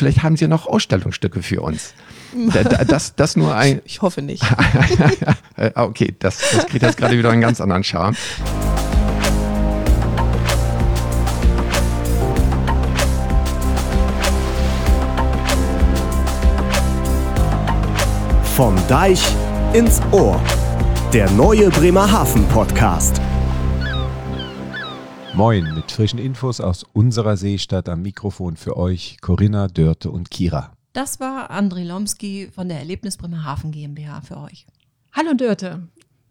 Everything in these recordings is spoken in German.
vielleicht haben Sie noch Ausstellungsstücke für uns. Das, das nur ein. Ich hoffe nicht. okay, das, das kriegt jetzt gerade wieder einen ganz anderen Charme. Vom Deich ins Ohr. Der neue Bremerhaven Podcast. Moin, mit frischen Infos aus unserer Seestadt am Mikrofon für euch Corinna, Dörte und Kira. Das war André Lomski von der Erlebnis Bremerhaven GmbH für euch. Hallo Dörte.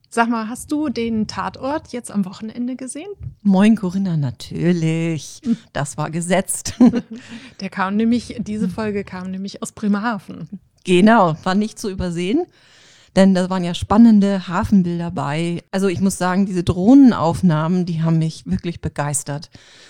Sag mal, hast du den Tatort jetzt am Wochenende gesehen? Moin Corinna, natürlich. Das war gesetzt. Der kam nämlich, diese Folge kam nämlich aus Bremerhaven. Genau, war nicht zu übersehen. Denn da waren ja spannende Hafenbilder bei. Also ich muss sagen, diese Drohnenaufnahmen, die haben mich wirklich begeistert.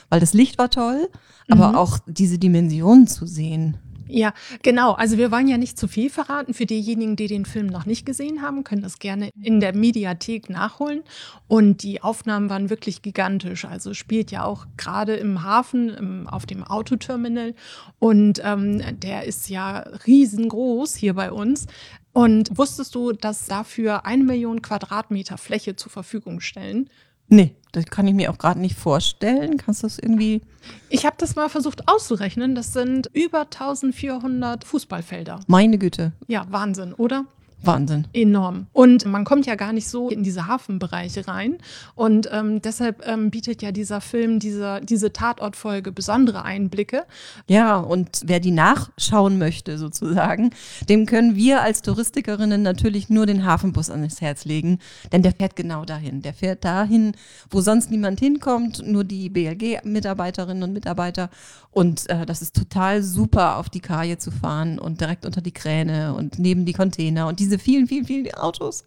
Weil das Licht war toll, aber Mhm. auch diese Dimensionen zu sehen. Ja, genau. Also wir wollen ja nicht zu viel verraten. Für diejenigen, die den Film noch nicht gesehen haben, können das gerne in der Mediathek nachholen. Und die Aufnahmen waren wirklich gigantisch. Also spielt ja auch gerade im Hafen, im, auf dem Autoterminal. Und ähm, der ist ja riesengroß hier bei uns. Und wusstest du, dass dafür eine Million Quadratmeter Fläche zur Verfügung stellen? Nee, das kann ich mir auch gerade nicht vorstellen. Kannst du das irgendwie. Ich habe das mal versucht auszurechnen. Das sind über 1400 Fußballfelder. Meine Güte, Ja, Wahnsinn, oder? Wahnsinn. Enorm. Und man kommt ja gar nicht so in diese Hafenbereiche rein. Und ähm, deshalb ähm, bietet ja dieser Film, diese, diese Tatortfolge besondere Einblicke. Ja, und wer die nachschauen möchte, sozusagen, dem können wir als Touristikerinnen natürlich nur den Hafenbus ans Herz legen, denn der fährt genau dahin. Der fährt dahin, wo sonst niemand hinkommt, nur die BLG-Mitarbeiterinnen und Mitarbeiter. Und äh, das ist total super, auf die Kaje zu fahren und direkt unter die Kräne und neben die Container und diese vielen, vielen, vielen Autos.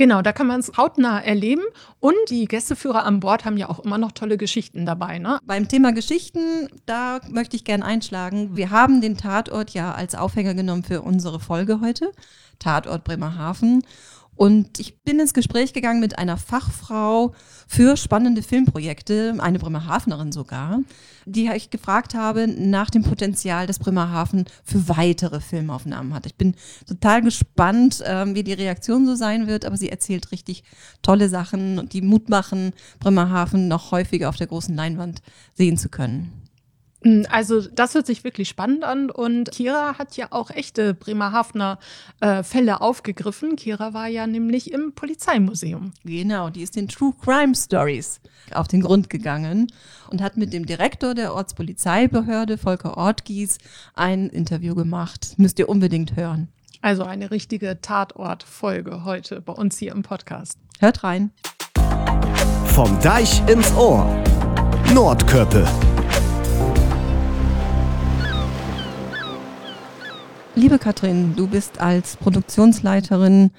Genau, da kann man es hautnah erleben. Und die Gästeführer an Bord haben ja auch immer noch tolle Geschichten dabei. Ne? Beim Thema Geschichten, da möchte ich gern einschlagen. Wir haben den Tatort ja als Aufhänger genommen für unsere Folge heute. Tatort Bremerhaven. Und ich bin ins Gespräch gegangen mit einer Fachfrau für spannende Filmprojekte, eine Bremerhavenerin sogar, die ich gefragt habe nach dem Potenzial, das Bremerhaven für weitere Filmaufnahmen hat. Ich bin total gespannt, ähm, wie die Reaktion so sein wird, aber sie erzählt richtig tolle Sachen, die Mut machen, Bremerhaven noch häufiger auf der großen Leinwand sehen zu können. Mm, Also das hört sich wirklich spannend an und Kira hat ja auch echte Bremerhavener äh, Fälle aufgegriffen. Kira war ja nämlich im Polizeimuseum. Genau, die ist den True Crime Stories auf den Grund gegangen und hat mit dem Direktor der Ortspolizeibehörde, Volker Ortgies, ein Interview gemacht. Müsst ihr unbedingt hören. Also eine richtige Tatortfolge heute bei uns hier im Podcast. Hört rein. Vom Deich ins Ohr. Nordköppe. Liebe Katrin, du bist als Produktionsleiterin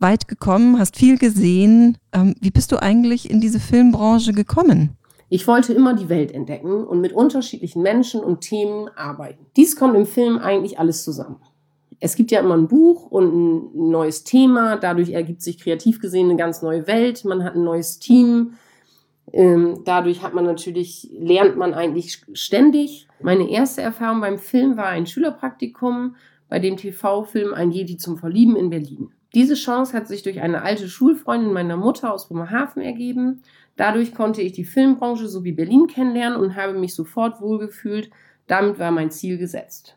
weit gekommen, hast viel gesehen. Ähm, wie bist du eigentlich in diese Filmbranche gekommen? Ich wollte immer die Welt entdecken und mit unterschiedlichen Menschen und Themen arbeiten. Dies kommt im Film eigentlich alles zusammen. Es gibt ja immer ein Buch und ein neues Thema, dadurch ergibt sich kreativ gesehen eine ganz neue Welt, man hat ein neues Team, ähm, dadurch hat man natürlich, lernt man eigentlich ständig. Meine erste Erfahrung beim Film war ein Schülerpraktikum bei dem TV-Film Ein Jedi zum Verlieben in Berlin. Diese Chance hat sich durch eine alte Schulfreundin meiner Mutter aus Bremerhaven ergeben. Dadurch konnte ich die Filmbranche sowie Berlin kennenlernen und habe mich sofort wohlgefühlt. Damit war mein Ziel gesetzt.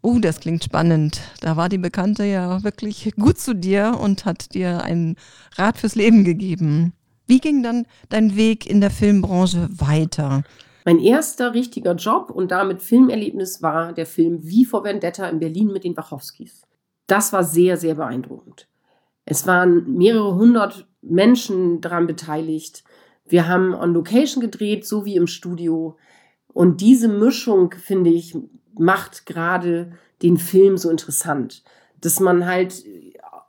Oh, das klingt spannend. Da war die Bekannte ja wirklich gut zu dir und hat dir einen Rat fürs Leben gegeben. Wie ging dann dein Weg in der Filmbranche weiter? Mein erster richtiger Job und damit Filmerlebnis war der Film Wie vor Vendetta in Berlin mit den Wachowskis. Das war sehr, sehr beeindruckend. Es waren mehrere hundert Menschen daran beteiligt. Wir haben on Location gedreht, so wie im Studio. Und diese Mischung, finde ich, macht gerade den Film so interessant. Dass man halt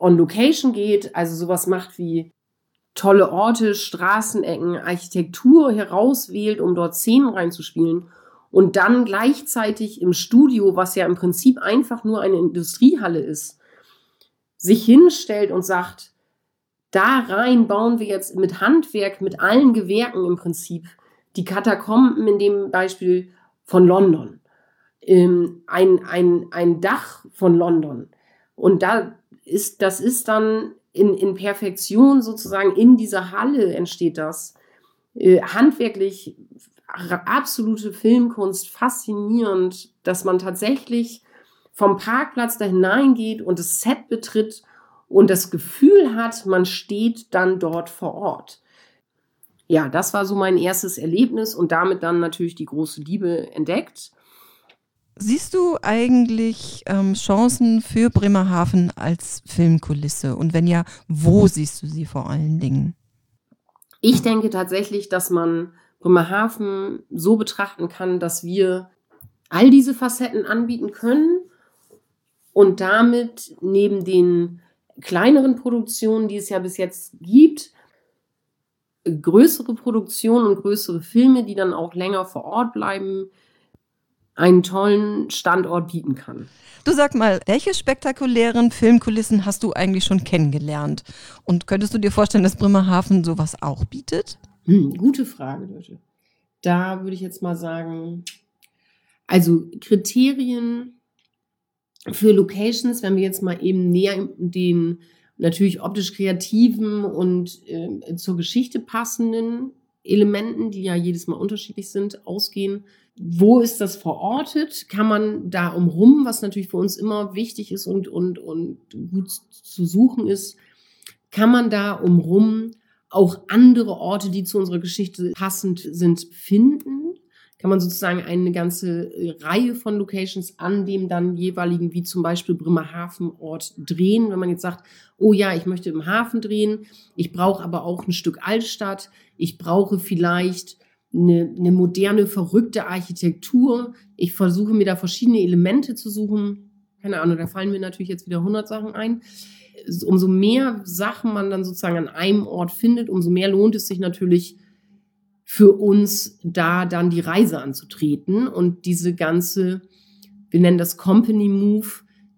on Location geht, also sowas macht wie tolle Orte, Straßenecken, Architektur herauswählt, um dort Szenen reinzuspielen. Und dann gleichzeitig im Studio, was ja im Prinzip einfach nur eine Industriehalle ist, sich hinstellt und sagt, da rein bauen wir jetzt mit Handwerk, mit allen Gewerken im Prinzip die Katakomben in dem Beispiel von London. ähm, ein, ein, ein Dach von London. Und da ist, das ist dann in, in Perfektion sozusagen in dieser Halle entsteht das. Äh, handwerklich absolute Filmkunst, faszinierend, dass man tatsächlich vom Parkplatz da hineingeht und das Set betritt und das Gefühl hat, man steht dann dort vor Ort. Ja, das war so mein erstes Erlebnis und damit dann natürlich die große Liebe entdeckt. Siehst du eigentlich ähm, Chancen für Bremerhaven als Filmkulisse? Und wenn ja, wo siehst du sie vor allen Dingen? Ich denke tatsächlich, dass man Bremerhaven so betrachten kann, dass wir all diese Facetten anbieten können und damit neben den kleineren Produktionen, die es ja bis jetzt gibt, größere Produktionen und größere Filme, die dann auch länger vor Ort bleiben, einen tollen Standort bieten kann. Du sag mal, welche spektakulären Filmkulissen hast du eigentlich schon kennengelernt? Und könntest du dir vorstellen, dass Bremerhaven sowas auch bietet? Hm, gute Frage, Leute. Da würde ich jetzt mal sagen, also Kriterien für Locations, wenn wir jetzt mal eben näher den natürlich optisch kreativen und äh, zur Geschichte passenden Elementen, die ja jedes Mal unterschiedlich sind, ausgehen. Wo ist das verortet? Kann man da umrum, was natürlich für uns immer wichtig ist und, und, und gut zu suchen ist, kann man da umrum auch andere Orte, die zu unserer Geschichte passend sind, finden? Kann man sozusagen eine ganze Reihe von Locations an dem dann jeweiligen, wie zum Beispiel Bremerhaven Ort drehen, wenn man jetzt sagt, oh ja, ich möchte im Hafen drehen, ich brauche aber auch ein Stück Altstadt, ich brauche vielleicht eine, eine moderne, verrückte Architektur. Ich versuche mir da verschiedene Elemente zu suchen. Keine Ahnung, da fallen mir natürlich jetzt wieder 100 Sachen ein. Umso mehr Sachen man dann sozusagen an einem Ort findet, umso mehr lohnt es sich natürlich für uns da dann die Reise anzutreten und diese ganze, wir nennen das Company Move,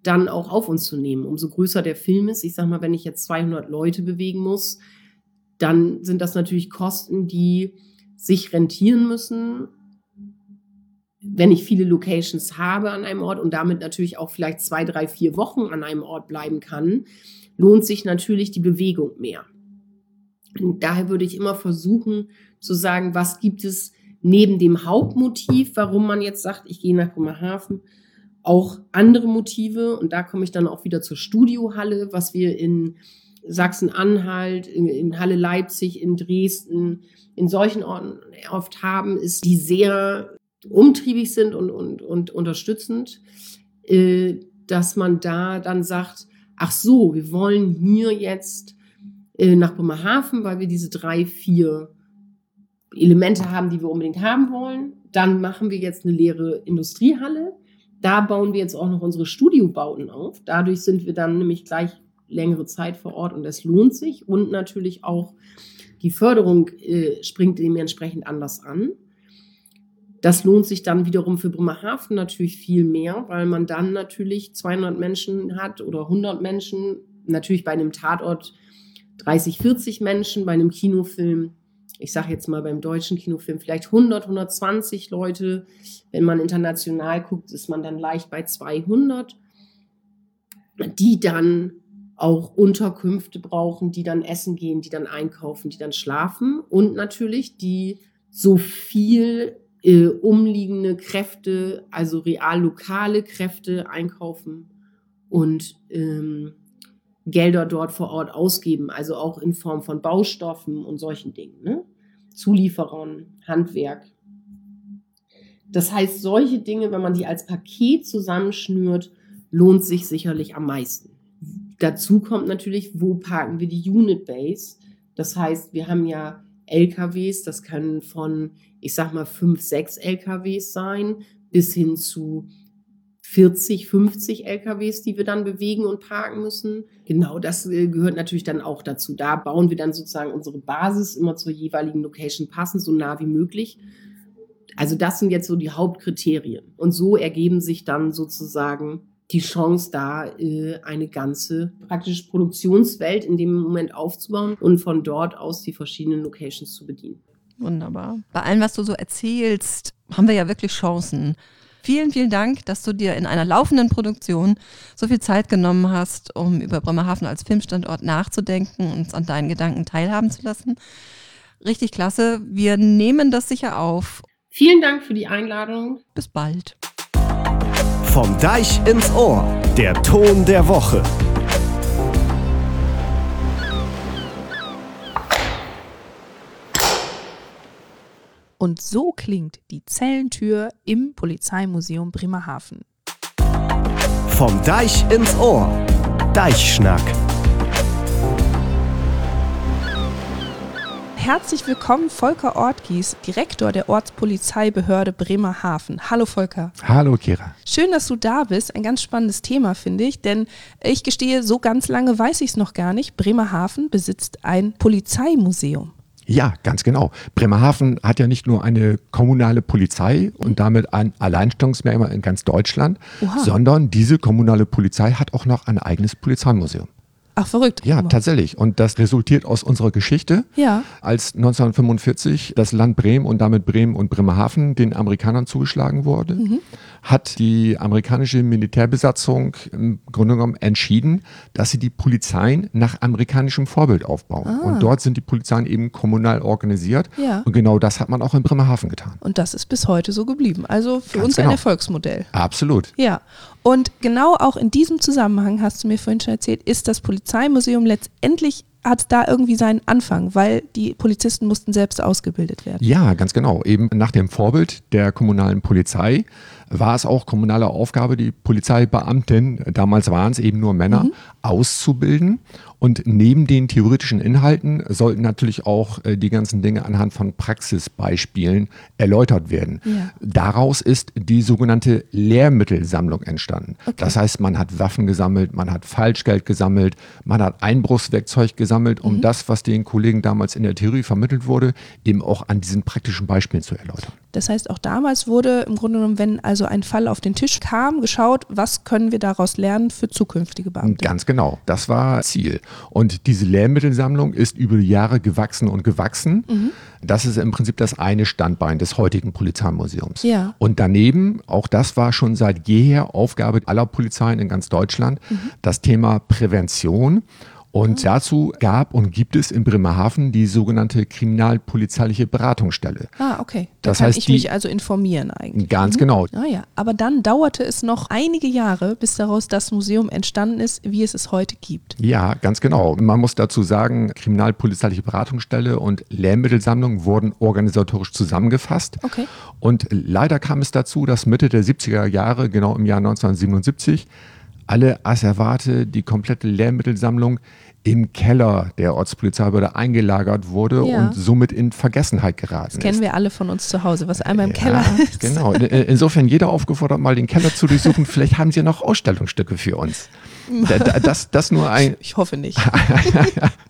dann auch auf uns zu nehmen. Umso größer der Film ist, ich sag mal, wenn ich jetzt 200 Leute bewegen muss, dann sind das natürlich Kosten, die sich rentieren müssen, wenn ich viele Locations habe an einem Ort und damit natürlich auch vielleicht zwei, drei, vier Wochen an einem Ort bleiben kann, lohnt sich natürlich die Bewegung mehr. Und daher würde ich immer versuchen zu sagen, was gibt es neben dem Hauptmotiv, warum man jetzt sagt, ich gehe nach Bremerhaven, auch andere Motive. Und da komme ich dann auch wieder zur Studiohalle, was wir in Sachsen-Anhalt, in, in, Halle Leipzig, in Dresden, in solchen Orten oft haben, ist, die sehr umtriebig sind und, und, und unterstützend, äh, dass man da dann sagt, ach so, wir wollen hier jetzt äh, nach Bremerhaven, weil wir diese drei, vier Elemente haben, die wir unbedingt haben wollen. Dann machen wir jetzt eine leere Industriehalle. Da bauen wir jetzt auch noch unsere Studiobauten auf. Dadurch sind wir dann nämlich gleich längere Zeit vor Ort und es lohnt sich. Und natürlich auch die Förderung äh, springt dementsprechend anders an. Das lohnt sich dann wiederum für Bremerhaven natürlich viel mehr, weil man dann natürlich 200 Menschen hat oder 100 Menschen. Natürlich bei einem Tatort 30, 40 Menschen, bei einem Kinofilm ich sage jetzt mal beim deutschen Kinofilm, vielleicht 100, 120 Leute. Wenn man international guckt, ist man dann leicht bei 200, die dann auch Unterkünfte brauchen, die dann essen gehen, die dann einkaufen, die dann schlafen und natürlich die so viel äh, umliegende Kräfte, also real lokale Kräfte einkaufen und ähm, Gelder dort vor Ort ausgeben, also auch in Form von Baustoffen und solchen Dingen. Ne? Zulieferern, Handwerk. Das heißt, solche Dinge, wenn man die als Paket zusammenschnürt, lohnt sich sicherlich am meisten. Dazu kommt natürlich, wo parken wir die Unit Base? Das heißt, wir haben ja LKWs, das können von, ich sag mal, fünf, sechs LKWs sein, bis hin zu 40, 50 LKWs, die wir dann bewegen und parken müssen. Genau, das äh, gehört natürlich dann auch dazu. Da bauen wir dann sozusagen unsere Basis immer zur jeweiligen Location passend, so nah wie möglich. Also das sind jetzt so die Hauptkriterien. Und so ergeben sich dann sozusagen die Chance da, äh, eine ganze praktisch Produktionswelt in dem Moment aufzubauen und von dort aus die verschiedenen Locations zu bedienen. Wunderbar. Bei allem, was du so erzählst, haben wir ja wirklich Chancen. Vielen, vielen Dank, dass du dir in einer laufenden Produktion so viel Zeit genommen hast, um über Bremerhaven als Filmstandort nachzudenken und uns an deinen Gedanken teilhaben zu lassen. Richtig klasse. Wir nehmen das sicher auf. Vielen Dank für die Einladung. Bis bald. Vom Deich ins Ohr, der Ton der Woche. Und so klingt die Zellentür im Polizeimuseum Bremerhaven. Vom Deich ins Ohr, Deichschnack. Herzlich willkommen, Volker Ortgies, Direktor der Ortspolizeibehörde Bremerhaven. Hallo Volker. Hallo Kira. Schön, dass du da bist. Ein ganz spannendes Thema, finde ich, denn ich gestehe, so ganz lange weiß ich es noch gar nicht. Bremerhaven besitzt ein Polizeimuseum. Ja, ganz genau. Bremerhaven hat ja nicht nur eine kommunale Polizei und damit ein Alleinstellungsmerkmal in ganz Deutschland, Oha. sondern diese kommunale Polizei hat auch noch ein eigenes Polizeimuseum. Ach, verrückt. Ja, tatsächlich. Und das resultiert aus unserer Geschichte. Ja. Als 1945 das Land Bremen und damit Bremen und Bremerhaven den Amerikanern zugeschlagen wurde, Mhm. hat die amerikanische Militärbesatzung im Grunde genommen entschieden, dass sie die Polizeien nach amerikanischem Vorbild aufbauen. Und dort sind die Polizeien eben kommunal organisiert. Ah. Ja. Und genau das hat man auch in Bremerhaven getan. Und das ist bis heute so geblieben. Also für Ganz uns ein genau. Erfolgsmodell. Absolut. Ja, und genau auch in diesem Zusammenhang, hast du mir vorhin schon erzählt, ist das Polizeimuseum letztendlich, hat da irgendwie seinen Anfang, weil die Polizisten mussten selbst ausgebildet werden. Ja, ganz genau. Eben nach dem Vorbild der kommunalen Polizei war es auch kommunale Aufgabe, die Polizeibeamten, damals waren es eben nur Männer, auszubilden. Und neben den theoretischen Inhalten sollten natürlich auch äh, die ganzen Dinge anhand von Praxisbeispielen erläutert werden. Ja. Daraus ist die sogenannte Lehrmittelsammlung entstanden. Das heißt, man hat Waffen gesammelt, man hat Falschgeld gesammelt, man hat Einbruchswerkzeug gesammelt, um das, was den Kollegen damals in der Theorie vermittelt wurde, eben auch an diesen praktischen Beispielen zu erläutern. Das heißt, auch damals wurde im Grunde genommen, wenn also ein Fall auf den Tisch kam, geschaut, was können wir daraus lernen für zukünftige Beamte. Ganz genau, das war Ziel. Und diese Lehrmittelsammlung ist über die Jahre gewachsen und gewachsen. Das ist im Prinzip das eine Standbein des heutigen Polizeimuseums. Ja. Und daneben, auch das war schon seit jeher Aufgabe aller Polizeien in ganz Deutschland, das Thema Prävention. Und dazu gab und gibt es in Bremerhaven die sogenannte kriminalpolizeiliche Beratungsstelle. Ah, okay. Da Das kann heißt, ich die- mich also informieren eigentlich. Ganz genau. Ah ja, aber dann dauerte es noch einige Jahre, bis daraus das Museum entstanden ist, wie es es heute gibt. Ja, ganz genau. Man muss dazu sagen, kriminalpolizeiliche Beratungsstelle und Lehrmittelsammlung wurden organisatorisch zusammengefasst. Okay. Und leider kam es dazu, dass Mitte der 70er Jahre, genau im Jahr 1977, alle Asservate, die komplette Lehrmittelsammlung im Keller der Ortspolizeibehörde eingelagert wurde Ja. und somit in Vergessenheit geraten Kennen ist. wir alle von uns zu Hause, was einmal im Ja, Keller ist. Genau. In- Insofern jeder aufgefordert, mal den Keller zu durchsuchen. Vielleicht haben sie ja noch Ausstellungsstücke für uns. Da- da- Das, das nur ein, Ich hoffe nicht.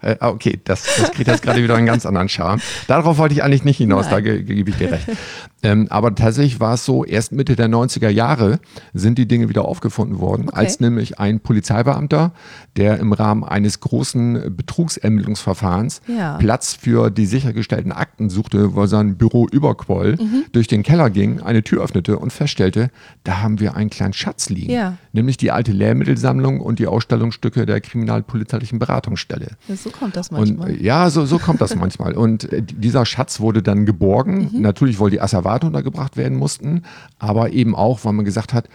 Äh, okay, das, das kriegt jetzt gerade wieder einen ganz anderen Charme. Darauf wollte ich eigentlich nicht hinaus, da Nein. ge gebe ich dir recht. Ähm, aber tatsächlich war es so, erst Mitte der 90er Jahre sind die Dinge wieder aufgefunden worden, Okay. als nämlich ein Polizeibeamter, der im Rahmen eines großen Betrugsermittlungsverfahrens Ja. Platz für die sichergestellten Akten suchte, wo sein Büro überquoll, Mhm. durch den Keller ging, eine Tür öffnete und feststellte, da haben wir einen kleinen Schatz liegen. Ja. Nämlich die alte Lehrmittelsammlung und die Ausstellungsstücke der kriminalpolizeilichen Beratungsstelle. So kommt das Und manchmal. äh, ja, so, so kommt das manchmal. Und äh, dieser Schatz wurde dann geborgen. Mhm. Natürlich, weil die Asservate untergebracht werden mussten, aber eben auch, weil man gesagt hat,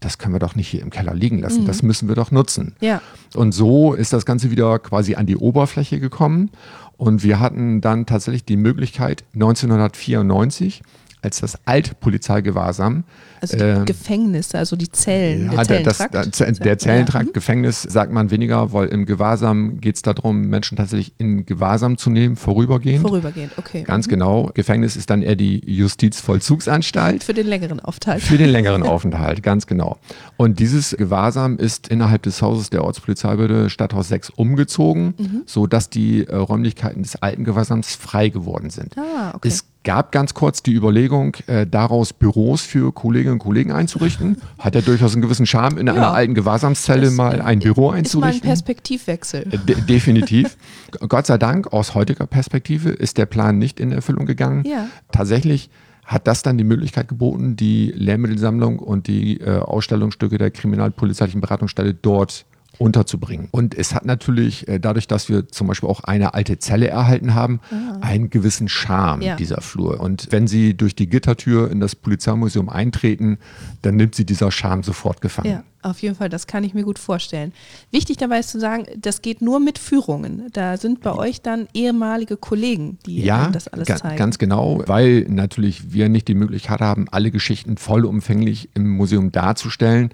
das können wir doch nicht hier im Keller liegen lassen, das müssen wir doch nutzen. Mhm. Ja. Und so ist das Ganze wieder quasi an die Oberfläche gekommen. Und wir hatten dann tatsächlich die Möglichkeit, 1994, als das Altpolizeigewahrsam Also die ähm, Gefängnisse, also die Zellen, ja, der der, das, Zellentrakt. der, Zellentrakt, Ja. Gefängnis sagt man weniger, weil im Gewahrsam geht es darum, Menschen tatsächlich in Gewahrsam zu nehmen, vorübergehend. Vorübergehend, okay. Ganz genau. Gefängnis ist dann eher die Justizvollzugsanstalt. Für den längeren Aufenthalt. Für den längeren Aufenthalt, ganz genau. Und dieses Gewahrsam ist innerhalb des Hauses der Ortspolizeibehörde Stadthaus 6 umgezogen, Mhm. sodass die äh, Räumlichkeiten des alten Gewahrsams frei geworden sind. Ah, okay. Es gab ganz kurz die Überlegung, äh, daraus Büros für Kolleginnen und Kollegen einzurichten. Hat ja durchaus einen gewissen Charme, in einer alten Gewahrsamszelle Das, mal ein Büro Ist mal ein einzurichten. Perspektivwechsel. Äh, De definitiv. Gott sei Dank, aus heutiger Perspektive ist der Plan nicht in Erfüllung gegangen. Ja. Tatsächlich hat das dann die Möglichkeit geboten, die Lehrmittelsammlung und die äh, Ausstellungsstücke der kriminalpolizeilichen Beratungsstelle dort unterzubringen. Und es hat natürlich, äh, dadurch, dass wir zum Beispiel auch eine alte Zelle erhalten haben, einen gewissen Charme, Ja. dieser Flur. Und wenn Sie durch die Gittertür in das Polizeimuseum eintreten, dann nimmt Sie dieser Charme sofort gefangen. Ja, auf jeden Fall, das kann ich mir gut vorstellen. Wichtig dabei ist zu sagen, das geht nur mit Führungen. Da sind bei euch dann ehemalige Kollegen, die Ja, das alles ga- zeigen. ganz genau, weil natürlich wir nicht die Möglichkeit haben, alle Geschichten vollumfänglich im Museum darzustellen,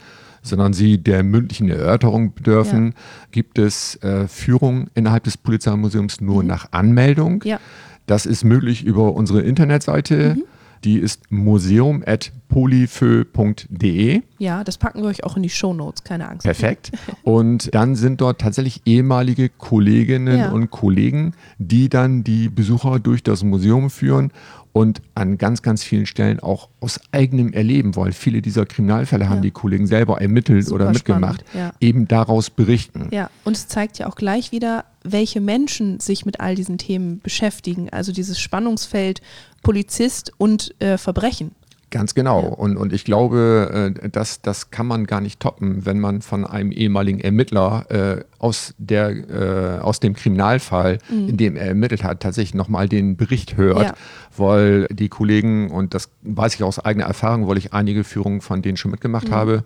sondern sie der mündlichen Erörterung bedürfen, gibt es äh, Führungen innerhalb des Polizeimuseums nur nach Anmeldung. Mhm. Ja. Das ist möglich über unsere Internetseite. Mhm. Die ist museum.polyfö.de. Ja, das packen wir euch auch in die Shownotes, keine Angst. Perfekt. Und dann sind dort tatsächlich ehemalige Kolleginnen Ja. und Kollegen, die dann die Besucher durch das Museum führen und an ganz, ganz vielen Stellen auch aus eigenem Erleben, weil viele dieser Kriminalfälle haben Ja. die Kollegen selber ermittelt Super oder mitgemacht, spannend, ja. eben daraus berichten. Ja, und es zeigt ja auch gleich wieder, welche Menschen sich mit all diesen Themen beschäftigen. Also dieses Spannungsfeld Polizist und äh, Verbrechen. Ganz genau. Ja. Und, und ich glaube, äh, das, das kann man gar nicht toppen, wenn man von einem ehemaligen Ermittler äh, aus, der, äh, aus dem Kriminalfall, in dem er ermittelt hat, tatsächlich nochmal den Bericht hört. Mhm. Ja. Weil die Kollegen, und das weiß ich aus eigener Erfahrung, weil ich einige Führungen von denen schon mitgemacht Mhm. habe,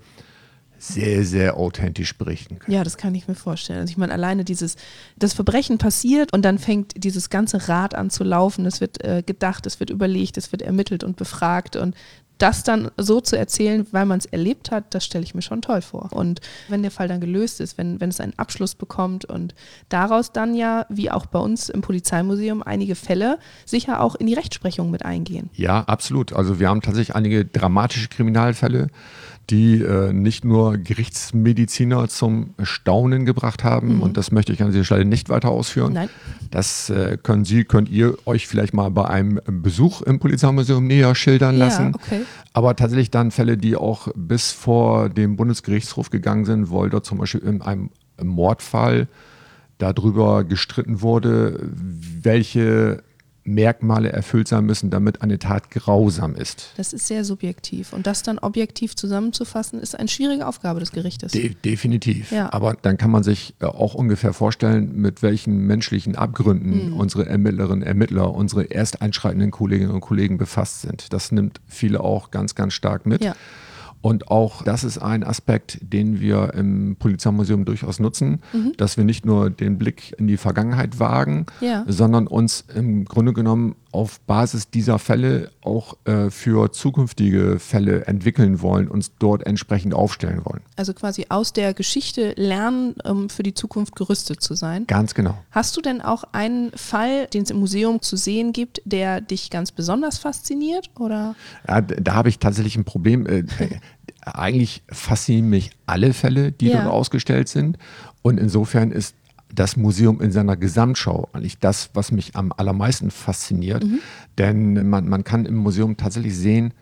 sehr, sehr authentisch berichten können. Ja, das kann ich mir vorstellen. Also ich meine, alleine dieses, das Verbrechen passiert und dann fängt dieses ganze Rad an zu laufen. Es wird äh, gedacht, es wird überlegt, es wird ermittelt und befragt und das dann so zu erzählen, weil man es erlebt hat, das stelle ich mir schon toll vor. Und wenn der Fall dann gelöst ist, wenn, wenn es einen Abschluss bekommt und daraus dann ja, wie auch bei uns im Polizeimuseum, einige Fälle sicher auch in die Rechtsprechung mit eingehen. Ja, absolut. Also wir haben tatsächlich einige dramatische Kriminalfälle, die äh, nicht nur Gerichtsmediziner zum Staunen gebracht haben. Und das möchte ich an dieser Stelle nicht weiter ausführen. Mhm. Nein. Das äh, können Sie, könnt ihr euch vielleicht mal bei einem Besuch im Polizeimuseum näher schildern Ja, lassen. okay. Aber tatsächlich dann Fälle, die auch bis vor dem Bundesgerichtshof gegangen sind, weil dort zum Beispiel in einem Mordfall darüber gestritten wurde, welche Merkmale erfüllt sein müssen, damit eine Tat grausam ist. Das ist sehr subjektiv. Und das dann objektiv zusammenzufassen, ist eine schwierige Aufgabe des Gerichtes. De definitiv. Ja. Aber dann kann man sich äh, auch ungefähr vorstellen, mit welchen menschlichen Mhm. Abgründen unsere Ermittlerinnen, Ermittler, unsere erst einschreitenden Kolleginnen und Kollegen befasst sind. Das nimmt viele auch ganz, ganz stark mit. Ja. Und auch das ist ein Aspekt, den wir im Polizeimuseum durchaus nutzen, Mhm. dass wir nicht nur den Blick in die Vergangenheit wagen, Ja. sondern uns im Grunde genommen auf Basis dieser Fälle auch äh, für zukünftige Fälle entwickeln wollen, uns dort entsprechend aufstellen wollen. Also quasi aus der Geschichte lernen, um für die Zukunft gerüstet zu sein. Ganz genau. Hast du denn auch einen Fall, den es im Museum zu sehen gibt, der dich ganz besonders fasziniert? Oder? Ja, da habe ich tatsächlich ein Problem. Äh, äh, eigentlich faszinieren mich alle Fälle, die Ja. dort ausgestellt sind. Und insofern ist das Museum in seiner Gesamtschau eigentlich das, was mich am allermeisten fasziniert. Mhm. Denn man, man kann im Museum tatsächlich sehen,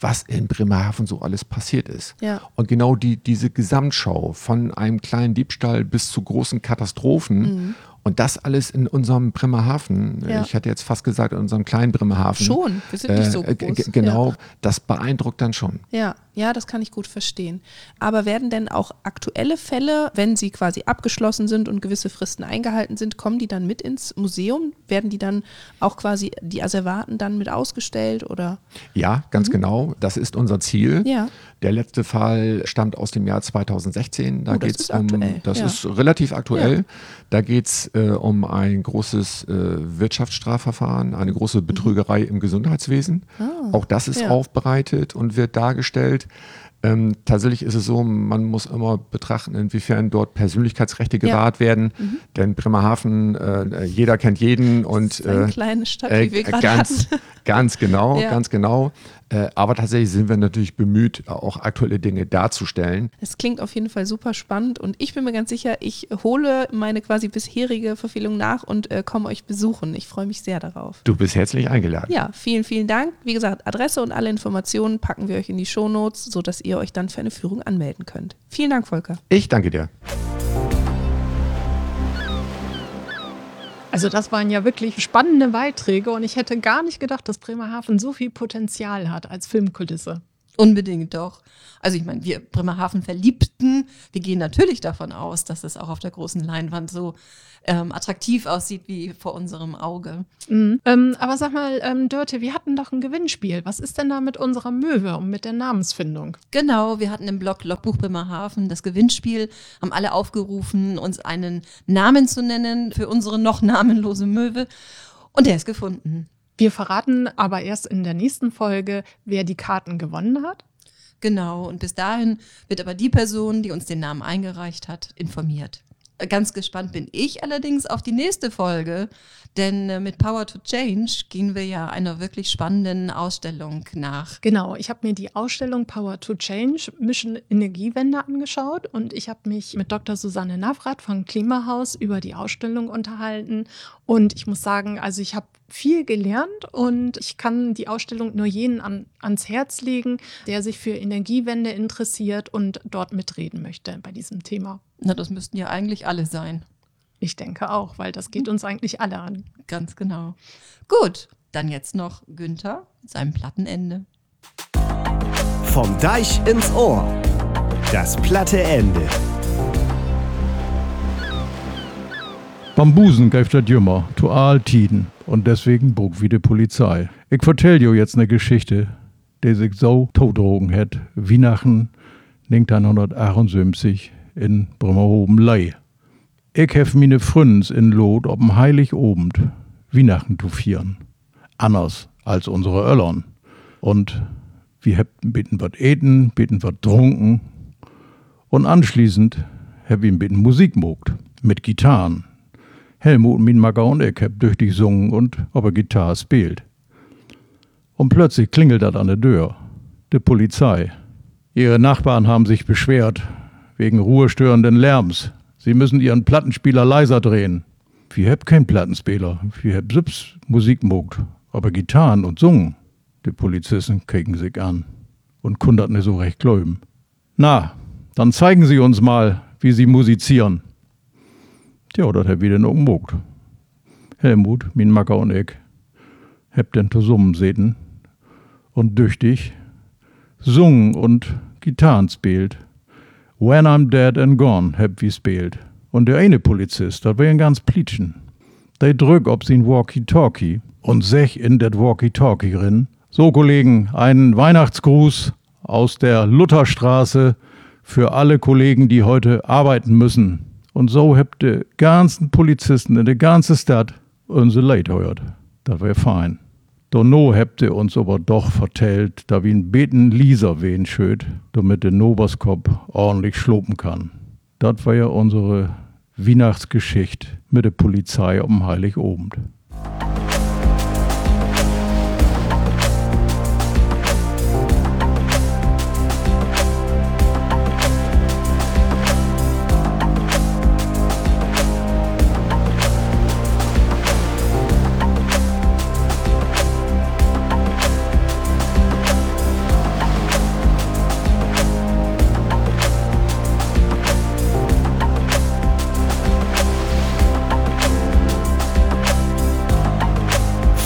was in Bremerhaven so alles passiert ist. Ja. Und genau die, diese Gesamtschau von einem kleinen Diebstahl bis zu großen Katastrophen und das alles in unserem Bremerhaven, Mhm. Ja. ich hätte jetzt fast gesagt in unserem kleinen Bremerhaven. Schon, wir sind nicht so Äh, groß. g- Genau, Ja. das beeindruckt dann schon. Ja, ja, das kann ich gut verstehen. Aber werden denn auch aktuelle Fälle, wenn sie quasi abgeschlossen sind und gewisse Fristen eingehalten sind, kommen die dann mit ins Museum? Werden die dann auch quasi die Asservaten dann mit ausgestellt oder? Ja, ganz genau. Das ist unser Ziel. Mhm. Ja. Der letzte Fall stammt aus dem Jahr 2016. Da Oh, das geht's ist um, aktuell, das ja. ist relativ aktuell. Da geht es äh, um ein großes äh, Wirtschaftsstrafverfahren, eine große Betrügerei im Gesundheitswesen. Auch das ist Mhm. Ah. Ja. aufbereitet und wird dargestellt. Ähm, tatsächlich ist es so, man muss immer betrachten, inwiefern dort Persönlichkeitsrechte Ja. Mhm. gewahrt werden. Denn Bremerhaven, äh, jeder kennt jeden und eine äh, kleine Stadt, äh, wie wir gerade ganz, hatten? ganz genau, Ja. ganz genau. Äh, aber tatsächlich sind wir natürlich bemüht, auch aktuelle Dinge darzustellen. Es klingt auf jeden Fall super spannend und ich bin mir ganz sicher, ich hole meine quasi bisherige Verfehlung nach und äh, komme euch besuchen. Ich freue mich sehr darauf. Du bist herzlich eingeladen. Ja, vielen, vielen Dank. Wie gesagt, Adresse und alle Informationen packen wir euch in die Shownotes, sodass ihr euch dann für eine Führung anmelden könnt. Vielen Dank, Volker. Ich danke dir. Also das waren ja wirklich spannende Beiträge und ich hätte gar nicht gedacht, dass Bremerhaven so viel Potenzial hat als Filmkulisse. Unbedingt doch. Also ich meine, wir Bremerhaven Verliebten, wir gehen natürlich davon aus, dass es auch auf der großen Leinwand so ähm, attraktiv aussieht wie vor unserem Auge. Mhm. Ähm, aber sag mal, ähm, Dörte, wir hatten doch ein Gewinnspiel. Was ist denn da mit unserer Möwe und mit der Namensfindung? Genau, wir hatten im Blog Logbuch Bremerhaven das Gewinnspiel, haben alle aufgerufen, uns einen Namen zu nennen für unsere noch namenlose Möwe. Und der ist gefunden. Wir verraten aber erst in der nächsten Folge, wer die Karten gewonnen hat. Genau, und bis dahin wird aber die Person, die uns den Namen eingereicht hat, informiert. Ganz gespannt bin ich allerdings auf die nächste Folge, denn äh, mit Power to Change gehen wir ja einer wirklich spannenden Ausstellung nach. Genau, ich habe mir die Ausstellung Power to Change Mission Energiewende angeschaut und ich habe mich mit Dr. Susanne Navrat vom Klimahaus über die Ausstellung unterhalten und ich muss sagen, also ich habe viel gelernt und ich kann die Ausstellung nur jenen an, ans Herz legen, der sich für Energiewende interessiert und dort mitreden möchte bei diesem Thema. Na, das müssten ja eigentlich alle sein. Ich denke auch, weil das geht uns eigentlich alle an. Ganz genau. Gut, dann jetzt noch Günther mit seinem Plattenende. Vom Deich ins Ohr. Das platte Ende. Bambusen greift das Jümmer, zu Tiden und deswegen bog wie die Polizei. Ich vertell jo jetzt ne Geschichte, die sich so totdrogen hat, Weihnachten 1978 in Bremerhoven-Lei. Ich hef mine Frünns in Lot ob'n Heiligobend Weihnachten zu vieren. Anders als unsere Öllern. Und wir hätten bitten wat eten, bitten wat trunken. Und anschließend hab ich bitten Musik mogt. Mit Gitarren. Helmut, min Macker und ich hab tüchtig sungen und ob er Gitarre spielt. Und plötzlich klingelt dat an der Tür. De Polizei. Ihre Nachbarn haben sich beschwert, wegen ruhestörenden Lärms. Sie müssen ihren Plattenspieler leiser drehen. Wir hab kein Plattenspieler, wir hab selbst Musik mogt, aber Gitarren und sungen. Die Polizisten kicken sich an und kundert ne so recht gläuben. Na, dann zeigen Sie uns mal, wie Sie musizieren. Ja, dat hab denn auch mogt. Helmut, min Macker und ich, hab den zusammen seten und düchtig sungen und Gitarren spielt. When I'm Dead and Gone hab wie spielt. Und der eine Polizist, wär ein ganz Plitschen. Der drück ob sin Walkie-Talkie und sech in dat Walkie-Talkie rin. So, Kollegen, einen Weihnachtsgruß aus der Lutherstraße für alle Kollegen, die heute arbeiten müssen. Und so habt die ganzen Polizisten in der ganzen Stadt unsere Leid heuert. Das wär fein. Donno habt ihr uns aber doch vertellt, da wie ein Beten Lisa wen schöt, damit der Noberskop ordentlich schlopen kann. Das war ja unsere Weihnachtsgeschichte mit der Polizei um Heiligobend.